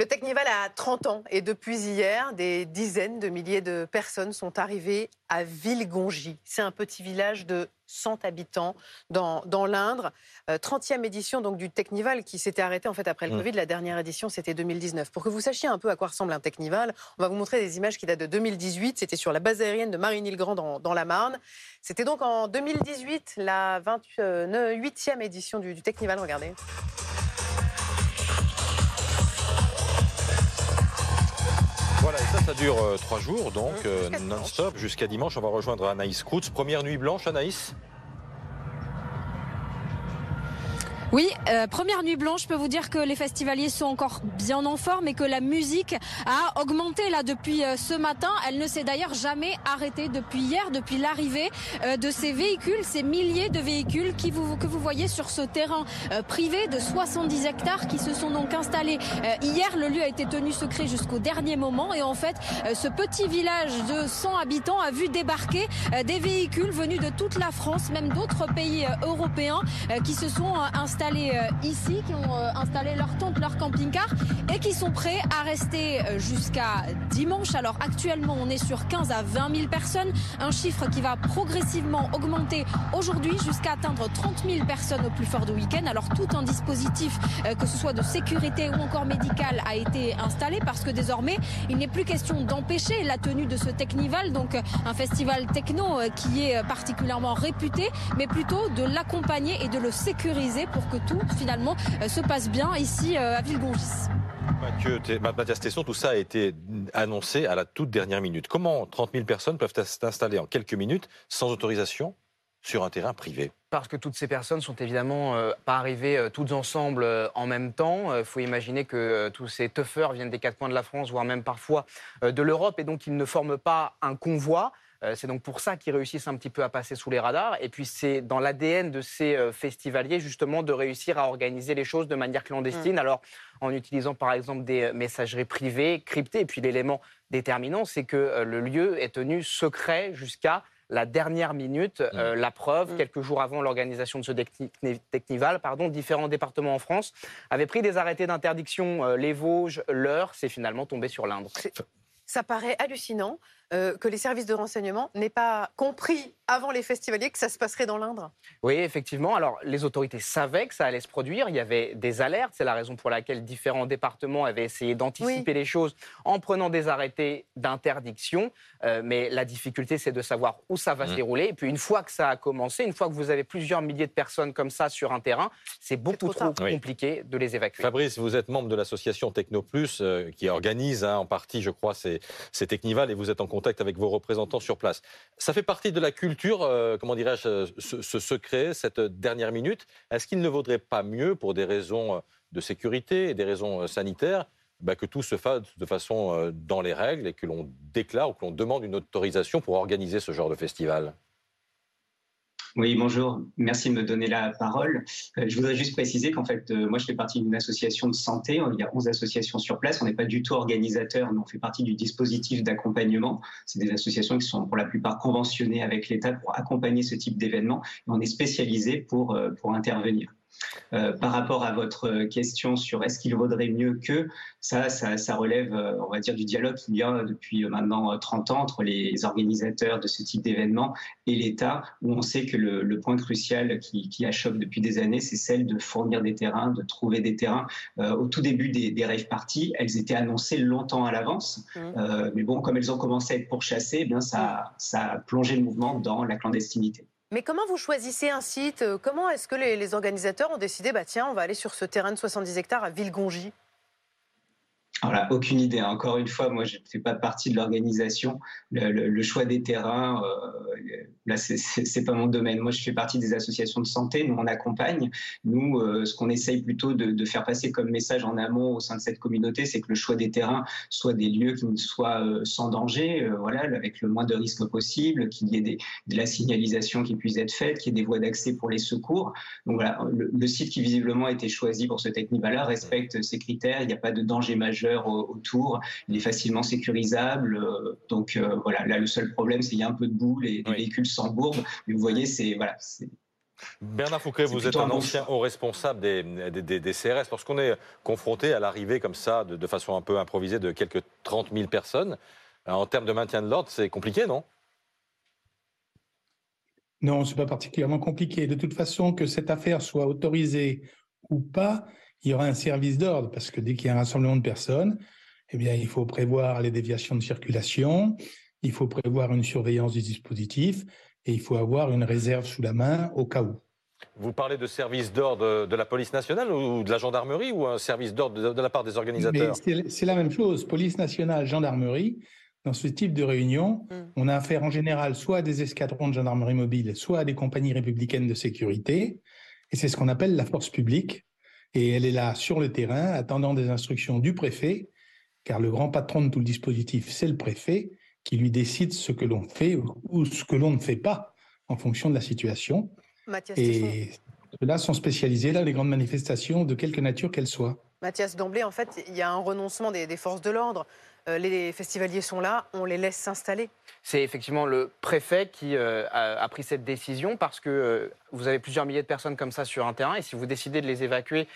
Le Technival a 30 ans et depuis hier, des dizaines de milliers de personnes sont arrivées à Villegongy. C'est un petit village de 100 habitants dans, dans l'Indre. 30e euh, édition donc du Technival qui s'était arrêté en fait après le mmh. Covid. La dernière édition, c'était 2019. Pour que vous sachiez un peu à quoi ressemble un Technival, on va vous montrer des images qui datent de 2018. C'était sur la base aérienne de Marigny-le-Grand dans, dans, la Marne. C'était donc en 2018 la 28e édition du, du Technival. Regardez. Dure euh, trois jours, donc euh, non-stop, jusqu'à dimanche. On va rejoindre Anaïs Koutz. Première nuit blanche, Anaïs? Oui, euh, première nuit blanche, je peux vous dire que les festivaliers sont encore bien en forme et que la musique a augmenté là depuis euh, ce matin. Elle ne s'est d'ailleurs jamais arrêtée depuis hier, depuis l'arrivée euh, de ces véhicules, ces milliers de véhicules qui vous, que vous voyez sur ce terrain privé de 70 hectares qui se sont donc installés hier. Le lieu a été tenu secret jusqu'au dernier moment et en fait, ce petit village de 100 habitants a vu débarquer des véhicules venus de toute la France, même d'autres pays européens qui se sont installés installés euh, ici, qui ont euh, installé leur tente, leur camping-car et qui sont prêts à rester euh, jusqu'à dimanche. Alors actuellement, on est sur 15 à 20 000 personnes, un chiffre qui va progressivement augmenter aujourd'hui jusqu'à atteindre 30 000 personnes au plus fort de week-end. Alors tout un dispositif, que ce soit de sécurité ou encore médical, a été installé parce que désormais, il n'est plus question d'empêcher la tenue de ce Technival, donc un festival techno qui est particulièrement réputé, mais plutôt de l'accompagner et de le sécuriser pour que tout finalement euh, se passe bien ici euh, à Villegongis. Mathias Tesson, tout ça a été annoncé à la toute dernière minute. Comment 30 000 personnes peuvent s'installer en quelques minutes sans autorisation sur un terrain privé? Parce que toutes ces personnes sont évidemment euh, pas arrivées toutes ensemble en même temps. Il faut imaginer que tous ces tuffers viennent des quatre coins de la France, voire même parfois de l'Europe, et donc ils ne forment pas un convoi. Euh, c'est donc pour ça qu'ils réussissent un petit peu à passer sous les radars. Et puis c'est dans l'ADN de ces euh, festivaliers justement de réussir à organiser les choses de manière clandestine. Mm. Alors en utilisant par exemple des euh, messageries privées, cryptées. Et puis l'élément déterminant, c'est que le lieu est tenu secret jusqu'à la dernière minute. Mm. la preuve, mm. quelques jours avant l'organisation de ce Technival, pardon, différents départements en France avaient pris des arrêtés d'interdiction. les Vosges, l'Eure, c'est finalement tombé sur l'Indre. Ça paraît hallucinant. Euh, que les services de renseignement n'aient pas compris avant les festivaliers que ça se passerait dans l'Indre Oui, effectivement. Alors, les autorités savaient que ça allait se produire. Il y avait des alertes. C'est la raison pour laquelle différents départements avaient essayé d'anticiper les choses en prenant des arrêtés d'interdiction. Euh, mais la difficulté, c'est de savoir où ça va se mmh. dérouler. Et puis, une fois que ça a commencé, une fois que vous avez plusieurs milliers de personnes comme ça sur un terrain, c'est beaucoup trop, compliqué de les évacuer. Fabrice, vous êt membre de l'association TechnoPlus euh, qui organise hein, en partie, je crois, ces, ces Technival et vous êtes en contact avec vos représentants sur place. Ça fait partie de la culture, euh, comment dirais-je, euh, ce, secret, cette dernière minute. Est-ce qu'il ne vaudrait pas mieux, pour des raisons euh, de sécurité et des raisons sanitaires, bah, que tout se fasse de façon dans les règles et que l'on déclare ou que l'on demande une autorisation pour organiser ce genre de festival? Oui, bonjour. Merci de me donner la parole. Euh, je voudrais juste préciser qu'en fait, euh, moi, je fais partie d'une association de santé. Il y a 11 associations sur place. On n'est pas du tout organisateur, mais on fait partie du dispositif d'accompagnement. C'est des associations qui sont pour la plupart conventionnées avec l'État pour accompagner ce type d'événement. On est spécialisé pour, euh, pour intervenir. Euh, par rapport à votre question sur est-ce qu'il vaudrait mieux que, ça, ça, relève, euh, on va dire, du dialogue qu'il y a depuis maintenant 30 ans entre les organisateurs de ce type d'événement et l'État, où on sait que le, point crucial qui, qui achoppe depuis des années, c'est celle de fournir des terrains, de trouver des terrains. Euh, au tout début des, des rave parties, elles étaient annoncées longtemps à l'avance, mmh. mais bon, comme elles ont commencé à être pourchassées, eh bien ça, ça a plongé le mouvement dans la clandestinité. Mais comment vous choisissez un site? Comment est-ce que les, organisateurs ont décidé, bah tiens, on va aller sur ce terrain de 70 hectares à Villegongy? Voilà, aucune idée. Encore une fois, moi, je ne fais pas partie de l'organisation. Le, choix des terrains, euh, là, c'est pas mon domaine. Moi, je fais partie des associations de santé. Nous, on accompagne. Nous, euh, ce qu'on essaye plutôt de, faire passer comme message en amont au sein de cette communauté, c'est que le choix des terrains soit des lieux qui soient euh, sans danger, euh, voilà, avec le moins de risques possible, qu'il y ait de la signalisation qui puisse être faite, qu'il y ait des voies d'accès pour les secours. Donc voilà, le, site qui visiblement a été choisi pour ce Technival respecte ces critères. Il n'y a pas de danger majeur autour. Il est facilement sécurisable. Euh, donc euh, voilà, là le seul problème, c'est qu'il y a un peu de boue, les, les véhicules s'embourbent. Mais vous voyez, c'est voilà, Bernard Fouquet, vous êtes un ancien haut responsable des, des, CRS. Lorsqu'on est confronté à l'arrivée comme ça, de, façon un peu improvisée, de quelques 30 000 personnes, euh, en termes de maintien de l'ordre, c'est compliqué, non? Non, ce n'est pas particulièrement compliqué. De toute façon, que cette affaire soit autorisée ou pas, il y aura un service d'ordre, parce que dès qu'il y a un rassemblement de personnes, eh bien, il faut prévoir les déviations de circulation, il faut prévoir une surveillance du dispositif, et il faut avoir une réserve sous la main au cas où. Vous parlez de service d'ordre de la police nationale ou de la gendarmerie ou un service d'ordre de la part des organisateurs? C'est la même chose. Police nationale, gendarmerie. Dans ce type de réunion, hmm. on a affaire en général soit à des escadrons de gendarmerie mobile, soit à des compagnies républicaines de sécurité. Et c'est ce qu'on appelle la force publique. Et elle est là sur le terrain, attendant des instructions du préfet, car le grand patron de tout le dispositif, c'est le préfet, qui lui décide ce que l'on fait ou ce que l'on ne fait pas en fonction de la situation. et ceux-là sont spécialisés dans les grandes manifestations de quelque nature qu'elles soient. Mathias, d'emblée, en fait, il y a un renoncement des forces de l'ordre. Euh, les festivaliers sont là, on les laisse s'installer. C'est effectivement le préfet qui euh, a, pris cette décision parce que euh, vous avez plusieurs milliers de personnes comme ça sur un terrain et si vous décidez de les évacuer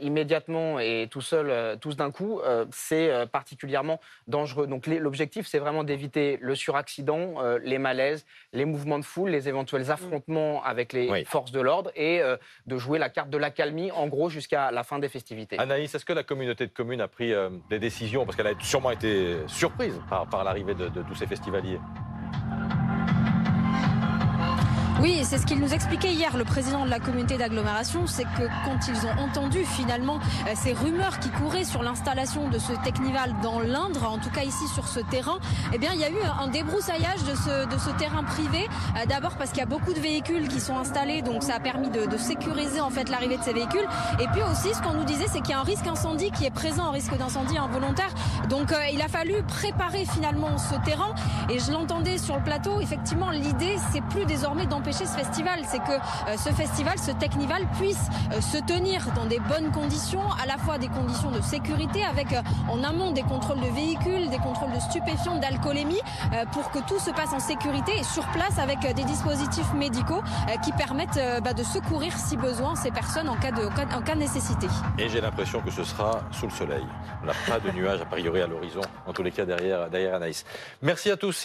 immédiatement et tout seul, tous d'un coup, c'est particulièrement dangereux. Donc l'objectif, c'est vraiment d'éviter le suraccident, les malaises, les mouvements de foule, les éventuels mm. affrontements avec les forces de l'ordre et de jouer la carte de l'accalmie, en gros, jusqu'à la fin des festivités. Anaïs, est-ce que la communauté de communes a pris des décisions? Parce qu'elle a sûrement été surprise par, l'arrivée de tous ces festivaliers. Oui, c'est ce qu'il nous expliquait hier, le président de la communauté d'agglomération, c'est que quand ils ont entendu finalement euh, ces rumeurs qui couraient sur l'installation de ce Technival dans l'Indre, en tout cas ici sur ce terrain, eh bien il y a eu un débroussaillage de ce, de ce terrain privé. Euh, d'abord parce qu'il y a beaucoup de véhicules qui sont installés, donc ça a permis de, sécuriser en fait l'arrivée de ces véhicules. Et puis aussi, ce qu'on nous disait, c'est qu'il y a un risque incendie qui est présent, un risque d'incendie involontaire. Donc euh, il a fallu préparer finalement ce terrain. Et je l'entendais sur le plateau, effectivement, l'idée, c'est plus désormais d'empêcher ce festival, c'est que euh, ce festival, ce Technival puisse euh, se tenir dans des bonnes conditions, à la fois des conditions de sécurité, avec euh, en amont des contrôles de véhicules, des contrôles de stupéfiants, d'alcoolémie, pour que tout se passe en sécurité et sur place avec des dispositifs médicaux qui permettent bah, de secourir si besoin ces personnes en cas de, en cas de nécessité. Et j'ai l'impression que ce sera sous le soleil. On n'a pas de nuages a priori à l'horizon, en tous les cas derrière, derrière Anaïs. Merci à tous.